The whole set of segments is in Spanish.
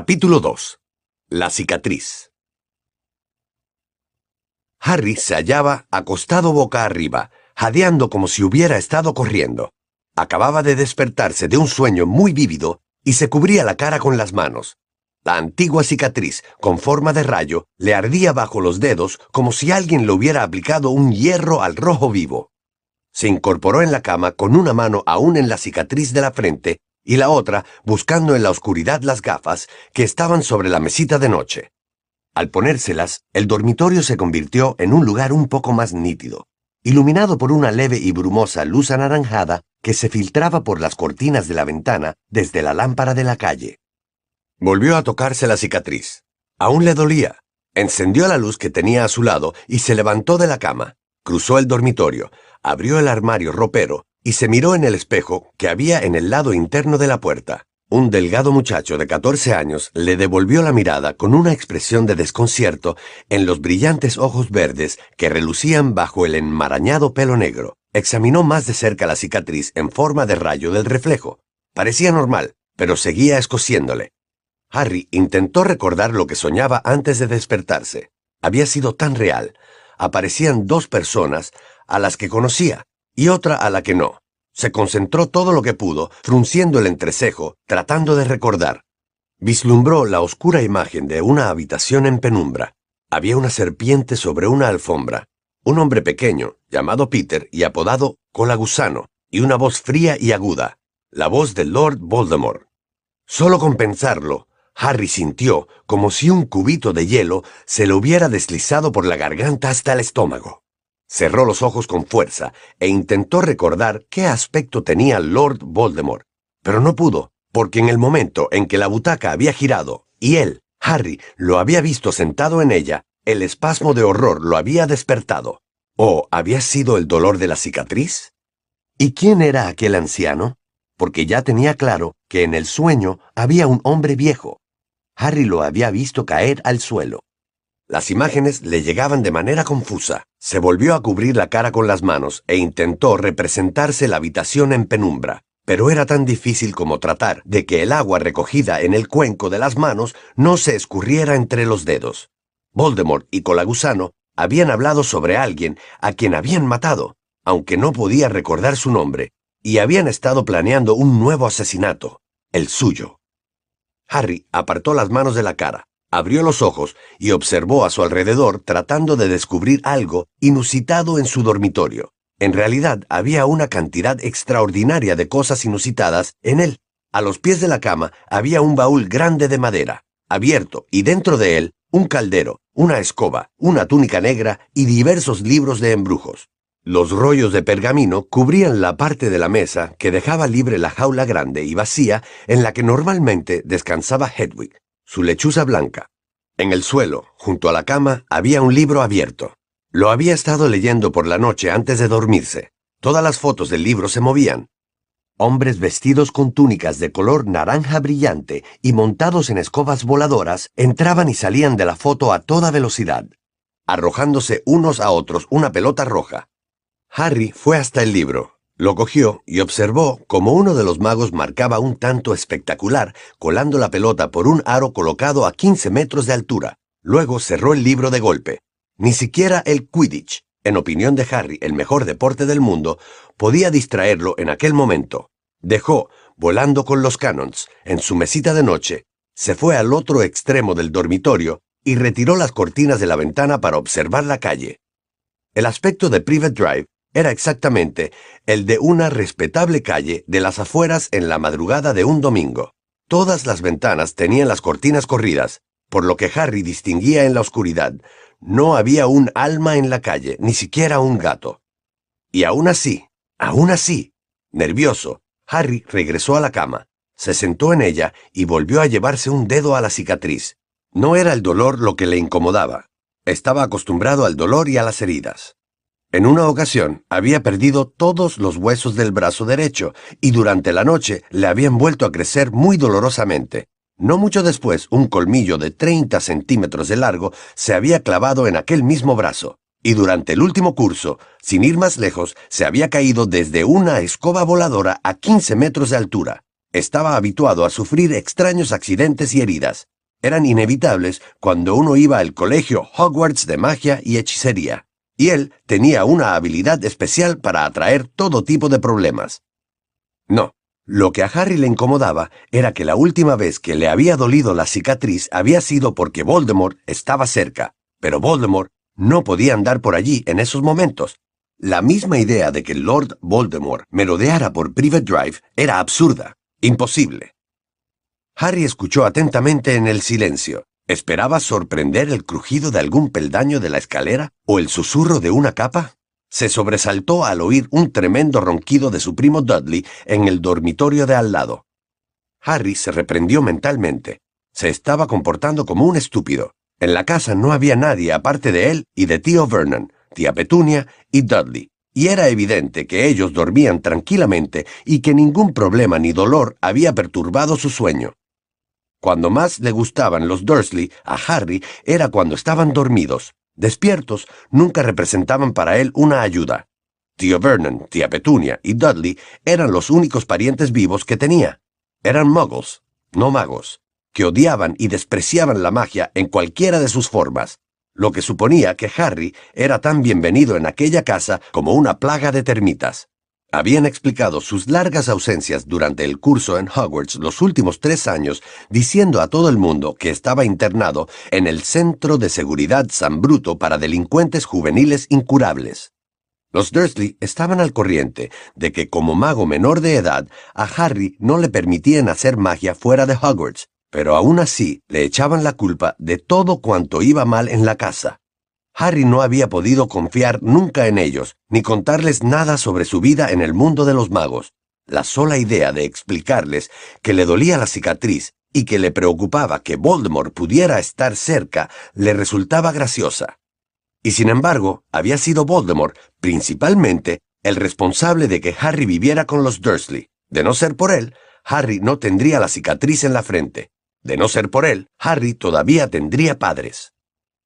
Capítulo 2. La cicatriz. Harry se hallaba acostado boca arriba, jadeando como si hubiera estado corriendo. Acababa de despertarse de un sueño muy vívido y se cubría la cara con las manos. La antigua cicatriz, con forma de rayo, le ardía bajo los dedos como si alguien le hubiera aplicado un hierro al rojo vivo. Se incorporó en la cama con una mano aún en la cicatriz de la frente y la otra buscando en la oscuridad las gafas que estaban sobre la mesita de noche. Al ponérselas, el dormitorio se convirtió en un lugar un poco más nítido, iluminado por una leve y brumosa luz anaranjada que se filtraba por las cortinas de la ventana desde la lámpara de la calle. Volvió a tocarse la cicatriz. Aún le dolía. Encendió la luz que tenía a su lado y se levantó de la cama. Cruzó el dormitorio, abrió el armario ropero y se miró en el espejo que había en el lado interno de la puerta. Un delgado muchacho de 14 años le devolvió la mirada con una expresión de desconcierto en los brillantes ojos verdes que relucían bajo el enmarañado pelo negro. Examinó más de cerca la cicatriz en forma de rayo del reflejo. Parecía normal, pero seguía escociéndole. Harry intentó recordar lo que soñaba antes de despertarse. Había sido tan real. Aparecían dos personas a las que conocía, y otra a la que no. Se concentró todo lo que pudo, frunciendo el entrecejo, tratando de recordar. Vislumbró la oscura imagen de una habitación en penumbra. Había una serpiente sobre una alfombra, un hombre pequeño, llamado Peter y apodado Cola Gusano, y una voz fría y aguda, la voz de Lord Voldemort. Solo con pensarlo, Harry sintió como si un cubito de hielo se le hubiera deslizado por la garganta hasta el estómago. Cerró los ojos con fuerza e intentó recordar qué aspecto tenía Lord Voldemort, pero no pudo, porque en el momento en que la butaca había girado y él, Harry, lo había visto sentado en ella, el espasmo de horror lo había despertado. ¿O había sido el dolor de la cicatriz? ¿Y quién era aquel anciano? Porque ya tenía claro que en el sueño había un hombre viejo. Harry lo había visto caer al suelo. Las imágenes le llegaban de manera confusa. Se volvió a cubrir la cara con las manos e intentó representarse la habitación en penumbra, pero era tan difícil como tratar de que el agua recogida en el cuenco de las manos no se escurriera entre los dedos. Voldemort y Colagusano habían hablado sobre alguien a quien habían matado, aunque no podía recordar su nombre, y habían estado planeando un nuevo asesinato, el suyo. Harry apartó las manos de la cara, Abrió los ojos y observó a su alrededor tratando de descubrir algo inusitado en su dormitorio. En realidad había una cantidad extraordinaria de cosas inusitadas en él. A los pies de la cama había un baúl grande de madera, abierto, y dentro de él un caldero, una escoba, una túnica negra y diversos libros de embrujos. Los rollos de pergamino cubrían la parte de la mesa que dejaba libre la jaula grande y vacía en la que normalmente descansaba Hedwig su lechuza blanca. En el suelo, junto a la cama, había un libro abierto. Lo había estado leyendo por la noche antes de dormirse. Todas las fotos del libro se movían. Hombres vestidos con túnicas de color naranja brillante y montados en escobas voladoras entraban y salían de la foto a toda velocidad, arrojándose unos a otros una pelota roja. Harry fue hasta el libro, lo cogió y observó cómo uno de los magos marcaba un tanto espectacular, colando la pelota por un aro colocado a 15 metros de altura. Luego cerró el libro de golpe. Ni siquiera el Quidditch, en opinión de Harry el mejor deporte del mundo, podía distraerlo en aquel momento. Dejó, volando con los canons, en su mesita de noche, se fue al otro extremo del dormitorio y retiró las cortinas de la ventana para observar la calle. El aspecto de Private Drive era exactamente el de una respetable calle de las afueras en la madrugada de un domingo. Todas las ventanas tenían las cortinas corridas, por lo que Harry distinguía en la oscuridad. No había un alma en la calle, ni siquiera un gato. Y aún así, aún así, nervioso, Harry regresó a la cama, se sentó en ella y volvió a llevarse un dedo a la cicatriz. No era el dolor lo que le incomodaba. Estaba acostumbrado al dolor y a las heridas. En una ocasión había perdido todos los huesos del brazo derecho y durante la noche le habían vuelto a crecer muy dolorosamente. No mucho después, un colmillo de 30 centímetros de largo se había clavado en aquel mismo brazo, y durante el último curso, sin ir más lejos, se había caído desde una escoba voladora a 15 metros de altura. estaba habituado a sufrir extraños accidentes y heridas. Eran inevitables cuando uno iba al colegio Hogwarts de magia y hechicería, y él tenía una habilidad especial para atraer todo tipo de problemas. No, lo que a Harry le incomodaba era que la última vez que le había dolido la cicatriz había sido porque Voldemort estaba cerca, pero Voldemort no podía andar por allí en esos momentos. La misma idea de que Lord Voldemort merodeara por Private Drive era absurda. Imposible. Harry escuchó atentamente en el silencio. ¿Esperaba sorprender el crujido de algún peldaño de la escalera o el susurro de una capa? Se sobresaltó al oír un tremendo ronquido de su primo Dudley en el dormitorio de al lado. Harry se reprendió mentalmente. Se estaba comportando como un estúpido. En la casa no había nadie aparte de él y de tío Vernon, tía Petunia y Dudley y era evidente que ellos dormían tranquilamente y que ningún problema ni dolor había perturbado su sueño. Cuando más le gustaban los Dursley a Harry era cuando estaban dormidos. Despiertos, nunca representaban para él una ayuda. Tío Vernon, tía Petunia y Dudley eran los únicos parientes vivos que tenía. Eran muggles, no magos, que odiaban y despreciaban la magia en cualquiera de sus formas lo que suponía que Harry era tan bienvenido en aquella casa como una plaga de termitas. Habían explicado sus largas ausencias durante el curso en Hogwarts los últimos tres años, diciendo a todo el mundo que estaba internado en el Centro de Seguridad San Bruto para delincuentes juveniles incurables. Los Dursley estaban al corriente de que como mago menor de edad, a Harry no le permitían hacer magia fuera de Hogwarts, pero aún así le echaban la culpa de todo cuanto iba mal en la casa. Harry no había podido confiar nunca en ellos, ni contarles nada sobre su vida en el mundo de los magos. La sola idea de explicarles que le dolía la cicatriz y que le preocupaba que Voldemort pudiera estar cerca le resultaba graciosa. Y sin embargo, había sido Voldemort, principalmente, el responsable de que Harry viviera con los Dursley. De no ser por él, Harry no tendría la cicatriz en la frente. De no ser por él, Harry todavía tendría padres.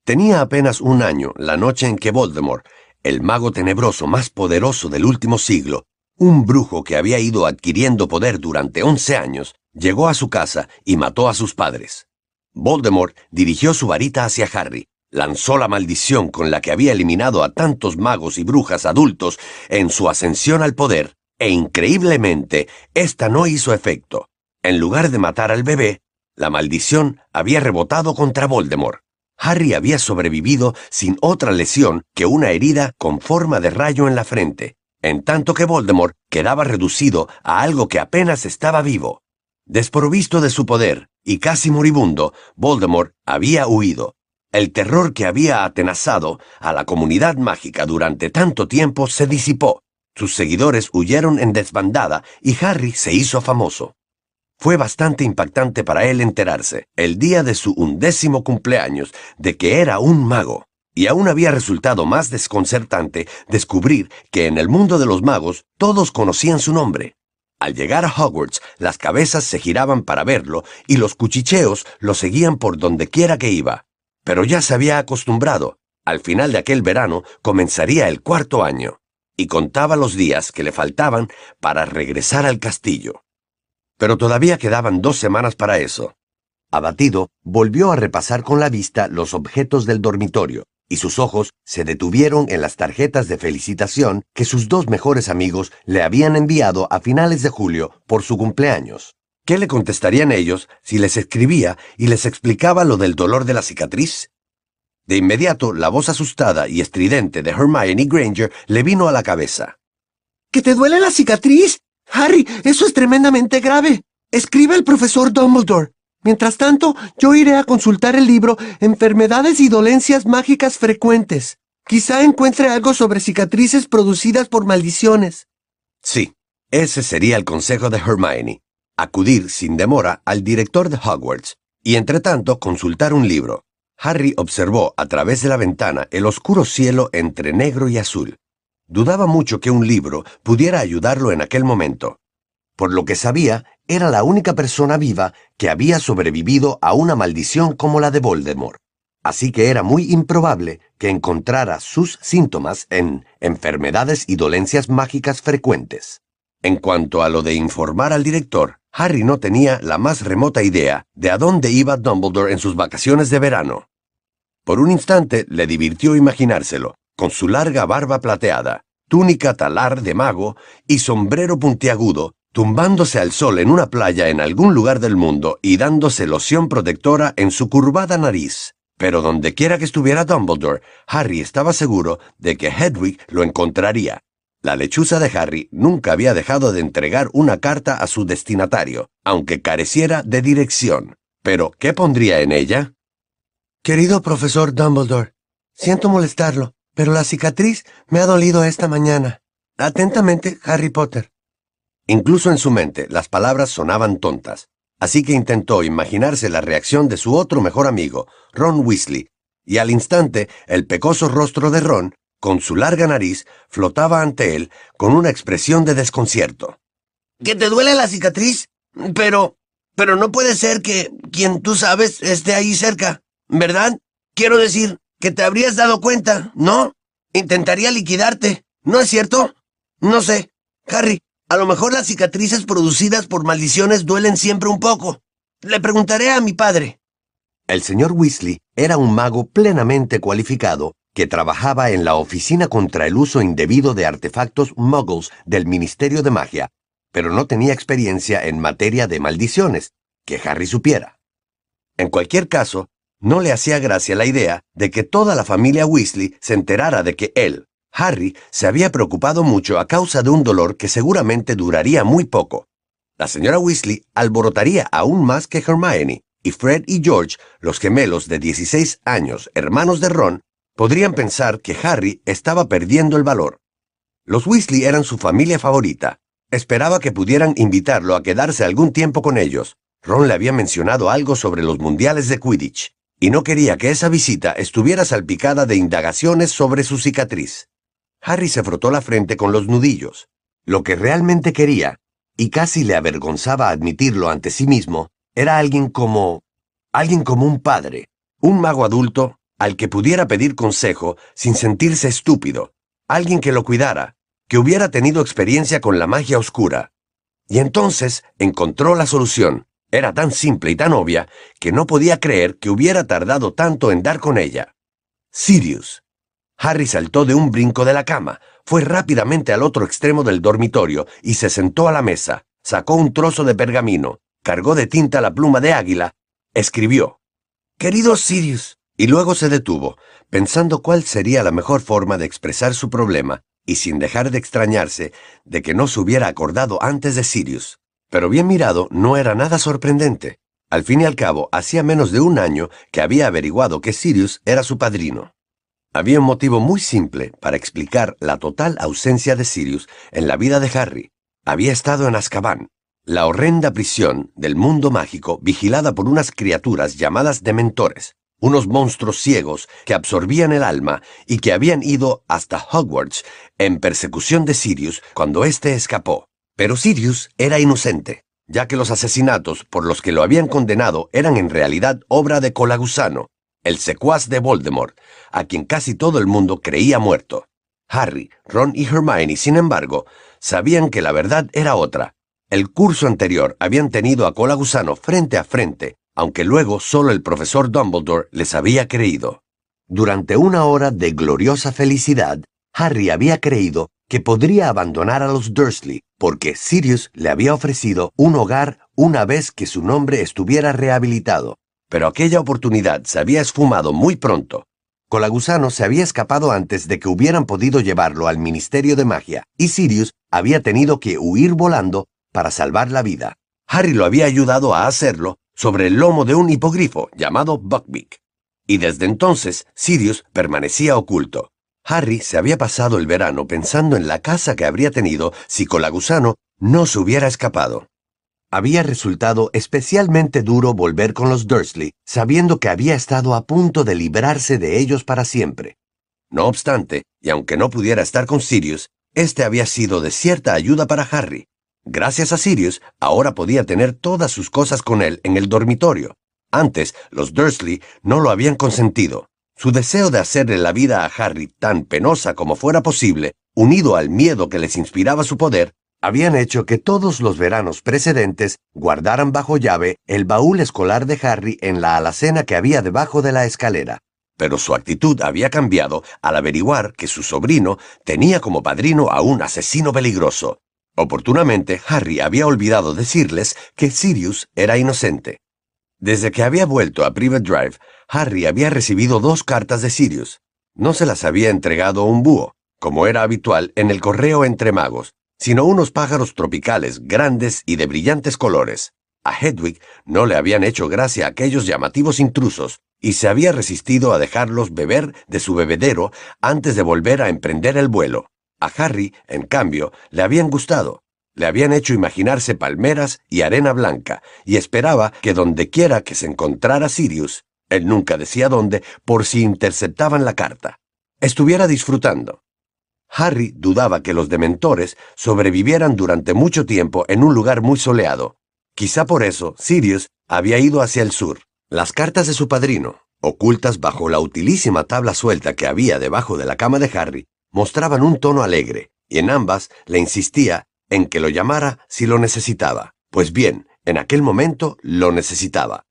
Tenía apenas un año la noche en que Voldemort, el mago tenebroso más poderoso del último siglo, un brujo que había ido adquiriendo poder durante once años, llegó a su casa y mató a sus padres. Voldemort dirigió su varita hacia Harry, lanzó la maldición con la que había eliminado a tantos magos y brujas adultos en su ascensión al poder, e increíblemente, esta no hizo efecto. En lugar de matar al bebé, la maldición había rebotado contra Voldemort. Harry había sobrevivido sin otra lesión que una herida con forma de rayo en la frente, en tanto que Voldemort quedaba reducido a algo que apenas estaba vivo. Desprovisto de su poder y casi moribundo, Voldemort había huido. El terror que había atenazado a la comunidad mágica durante tanto tiempo se disipó. Sus seguidores huyeron en desbandada y Harry se hizo famoso. Fue bastante impactante para él enterarse, el día de su undécimo cumpleaños, de que era un mago. Y aún había resultado más desconcertante descubrir que en el mundo de los magos todos conocían su nombre. Al llegar a Hogwarts, las cabezas se giraban para verlo y los cuchicheos lo seguían por donde quiera que iba. Pero ya se había acostumbrado. Al final de aquel verano comenzaría el cuarto año, y contaba los días que le faltaban para regresar al castillo. Pero todavía quedaban dos semanas para eso. Abatido, volvió a repasar con la vista los objetos del dormitorio, y sus ojos se detuvieron en las tarjetas de felicitación que sus dos mejores amigos le habían enviado a finales de julio por su cumpleaños. ¿Qué le contestarían ellos si les escribía y les explicaba lo del dolor de la cicatriz? De inmediato, la voz asustada y estridente de Hermione Granger le vino a la cabeza. ¿Que te duele la cicatriz? Harry, eso es tremendamente grave. Escribe el profesor Dumbledore. Mientras tanto, yo iré a consultar el libro Enfermedades y dolencias mágicas frecuentes. Quizá encuentre algo sobre cicatrices producidas por maldiciones. Sí, ese sería el consejo de Hermione. Acudir sin demora al director de Hogwarts y entre tanto consultar un libro. Harry observó a través de la ventana el oscuro cielo entre negro y azul. Dudaba mucho que un libro pudiera ayudarlo en aquel momento. Por lo que sabía, era la única persona viva que había sobrevivido a una maldición como la de Voldemort. Así que era muy improbable que encontrara sus síntomas en enfermedades y dolencias mágicas frecuentes. En cuanto a lo de informar al director, Harry no tenía la más remota idea de a dónde iba Dumbledore en sus vacaciones de verano. Por un instante le divirtió imaginárselo, con su larga barba plateada, túnica talar de mago y sombrero puntiagudo, tumbándose al sol en una playa en algún lugar del mundo y dándose loción protectora en su curvada nariz. Pero donde quiera que estuviera Dumbledore, Harry estaba seguro de que Hedwig lo encontraría. La lechuza de Harry nunca había dejado de entregar una carta a su destinatario, aunque careciera de dirección. Pero, ¿qué pondría en ella? Querido profesor Dumbledore, siento molestarlo, pero la cicatriz me ha dolido esta mañana. Atentamente, Harry Potter. Incluso en su mente las palabras sonaban tontas, así que intentó imaginarse la reacción de su otro mejor amigo, Ron Weasley, y al instante el pecoso rostro de Ron, con su larga nariz, flotaba ante él con una expresión de desconcierto. ¿Que te duele la cicatriz? Pero... pero no puede ser que quien tú sabes esté ahí cerca, ¿verdad? Quiero decir, que te habrías dado cuenta, ¿no? Intentaría liquidarte, ¿no es cierto? No sé. Harry, a lo mejor las cicatrices producidas por maldiciones duelen siempre un poco. Le preguntaré a mi padre. El señor Weasley era un mago plenamente cualificado que trabajaba en la Oficina contra el Uso Indebido de Artefactos Muggles del Ministerio de Magia, pero no tenía experiencia en materia de maldiciones, que Harry supiera. En cualquier caso, no le hacía gracia la idea de que toda la familia Weasley se enterara de que él, Harry, se había preocupado mucho a causa de un dolor que seguramente duraría muy poco. La señora Weasley alborotaría aún más que Hermione, y Fred y George, los gemelos de 16 años, hermanos de Ron, podrían pensar que Harry estaba perdiendo el valor. Los Weasley eran su familia favorita. Esperaba que pudieran invitarlo a quedarse algún tiempo con ellos. Ron le había mencionado algo sobre los mundiales de Quidditch y no quería que esa visita estuviera salpicada de indagaciones sobre su cicatriz. Harry se frotó la frente con los nudillos. Lo que realmente quería, y casi le avergonzaba admitirlo ante sí mismo, era alguien como... alguien como un padre, un mago adulto al que pudiera pedir consejo sin sentirse estúpido, alguien que lo cuidara, que hubiera tenido experiencia con la magia oscura. Y entonces encontró la solución. Era tan simple y tan obvia que no podía creer que hubiera tardado tanto en dar con ella. Sirius. Harry saltó de un brinco de la cama, fue rápidamente al otro extremo del dormitorio y se sentó a la mesa, sacó un trozo de pergamino, cargó de tinta la pluma de águila, escribió. Querido Sirius. Y luego se detuvo, pensando cuál sería la mejor forma de expresar su problema, y sin dejar de extrañarse de que no se hubiera acordado antes de Sirius. Pero bien mirado, no era nada sorprendente. Al fin y al cabo, hacía menos de un año que había averiguado que Sirius era su padrino. Había un motivo muy simple para explicar la total ausencia de Sirius en la vida de Harry. Había estado en Azkaban, la horrenda prisión del mundo mágico vigilada por unas criaturas llamadas dementores, unos monstruos ciegos que absorbían el alma y que habían ido hasta Hogwarts en persecución de Sirius cuando éste escapó. Pero Sirius era inocente, ya que los asesinatos por los que lo habían condenado eran en realidad obra de Colagusano, el secuaz de Voldemort, a quien casi todo el mundo creía muerto. Harry, Ron y Hermione, sin embargo, sabían que la verdad era otra. El curso anterior habían tenido a Colagusano frente a frente, aunque luego solo el profesor Dumbledore les había creído. Durante una hora de gloriosa felicidad, Harry había creído que podría abandonar a los Dursley porque Sirius le había ofrecido un hogar una vez que su nombre estuviera rehabilitado. Pero aquella oportunidad se había esfumado muy pronto. Colagusano se había escapado antes de que hubieran podido llevarlo al Ministerio de Magia, y Sirius había tenido que huir volando para salvar la vida. Harry lo había ayudado a hacerlo sobre el lomo de un hipogrifo llamado Buckbeak. Y desde entonces Sirius permanecía oculto. Harry se había pasado el verano pensando en la casa que habría tenido si Colagusano no se hubiera escapado. Había resultado especialmente duro volver con los Dursley, sabiendo que había estado a punto de librarse de ellos para siempre. No obstante, y aunque no pudiera estar con Sirius, este había sido de cierta ayuda para Harry. Gracias a Sirius, ahora podía tener todas sus cosas con él en el dormitorio. Antes, los Dursley no lo habían consentido. Su deseo de hacerle la vida a Harry tan penosa como fuera posible, unido al miedo que les inspiraba su poder, habían hecho que todos los veranos precedentes guardaran bajo llave el baúl escolar de Harry en la alacena que había debajo de la escalera. Pero su actitud había cambiado al averiguar que su sobrino tenía como padrino a un asesino peligroso. Oportunamente, Harry había olvidado decirles que Sirius era inocente. Desde que había vuelto a Private Drive, Harry había recibido dos cartas de Sirius. No se las había entregado un búho, como era habitual en el correo entre magos, sino unos pájaros tropicales grandes y de brillantes colores. A Hedwig no le habían hecho gracia aquellos llamativos intrusos, y se había resistido a dejarlos beber de su bebedero antes de volver a emprender el vuelo. A Harry, en cambio, le habían gustado. Le habían hecho imaginarse palmeras y arena blanca, y esperaba que dondequiera que se encontrara Sirius, él nunca decía dónde, por si interceptaban la carta, estuviera disfrutando. Harry dudaba que los dementores sobrevivieran durante mucho tiempo en un lugar muy soleado. Quizá por eso Sirius había ido hacia el sur. Las cartas de su padrino, ocultas bajo la utilísima tabla suelta que había debajo de la cama de Harry, mostraban un tono alegre, y en ambas le insistía en que lo llamara si lo necesitaba. Pues bien, en aquel momento lo necesitaba.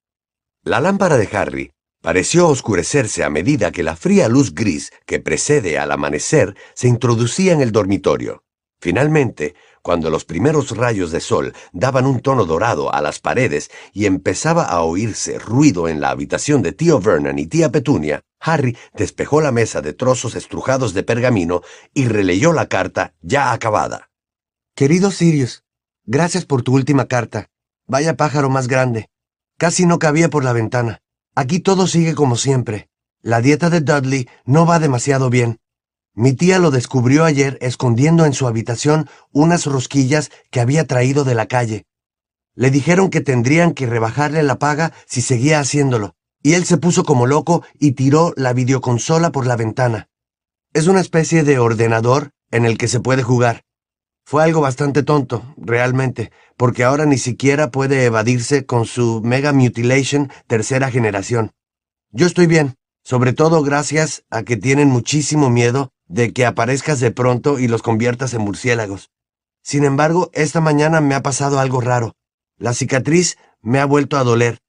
La lámpara de Harry pareció oscurecerse a medida que la fría luz gris que precede al amanecer se introducía en el dormitorio. Finalmente, cuando los primeros rayos de sol daban un tono dorado a las paredes y empezaba a oírse ruido en la habitación de tío Vernon y tía Petunia, Harry despejó la mesa de trozos estrujados de pergamino y releyó la carta ya acabada. Querido Sirius, gracias por tu última carta. Vaya pájaro más grande. Casi no cabía por la ventana. Aquí todo sigue como siempre. La dieta de Dudley no va demasiado bien. Mi tía lo descubrió ayer escondiendo en su habitación unas rosquillas que había traído de la calle. Le dijeron que tendrían que rebajarle la paga si seguía haciéndolo, y él se puso como loco y tiró la videoconsola por la ventana. Es una especie de ordenador en el que se puede jugar. Fue algo bastante tonto, realmente, porque ahora ni siquiera puede evadirse con su Mega Mutilation tercera generación. Yo estoy bien, sobre todo gracias a que tienen muchísimo miedo de que aparezcas de pronto y los conviertas en murciélagos. Sin embargo, esta mañana me ha pasado algo raro. La cicatriz me ha vuelto a doler.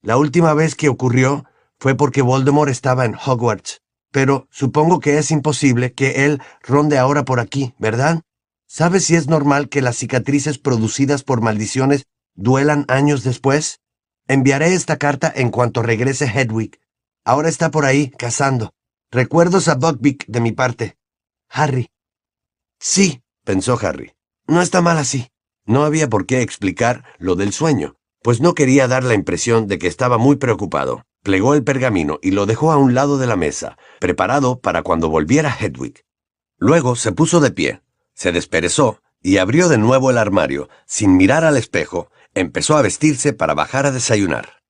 La última vez que ocurrió fue porque Voldemort estaba en Hogwarts. Pero supongo que es imposible que él ronde ahora por aquí, ¿verdad? ¿Sabes si es normal que las cicatrices producidas por maldiciones duelan años después? Enviaré esta carta en cuanto regrese Hedwig. Ahora está por ahí, cazando. Recuerdos a Buckbeak de mi parte. Harry. Sí, pensó Harry. No está mal así. No había por qué explicar lo del sueño, pues no quería dar la impresión de que estaba muy preocupado. Plegó el pergamino y lo dejó a un lado de la mesa, preparado para cuando volviera Hedwig. Luego se puso de pie, se desperezó y abrió de nuevo el armario. Sin mirar al espejo, empezó a vestirse para bajar a desayunar.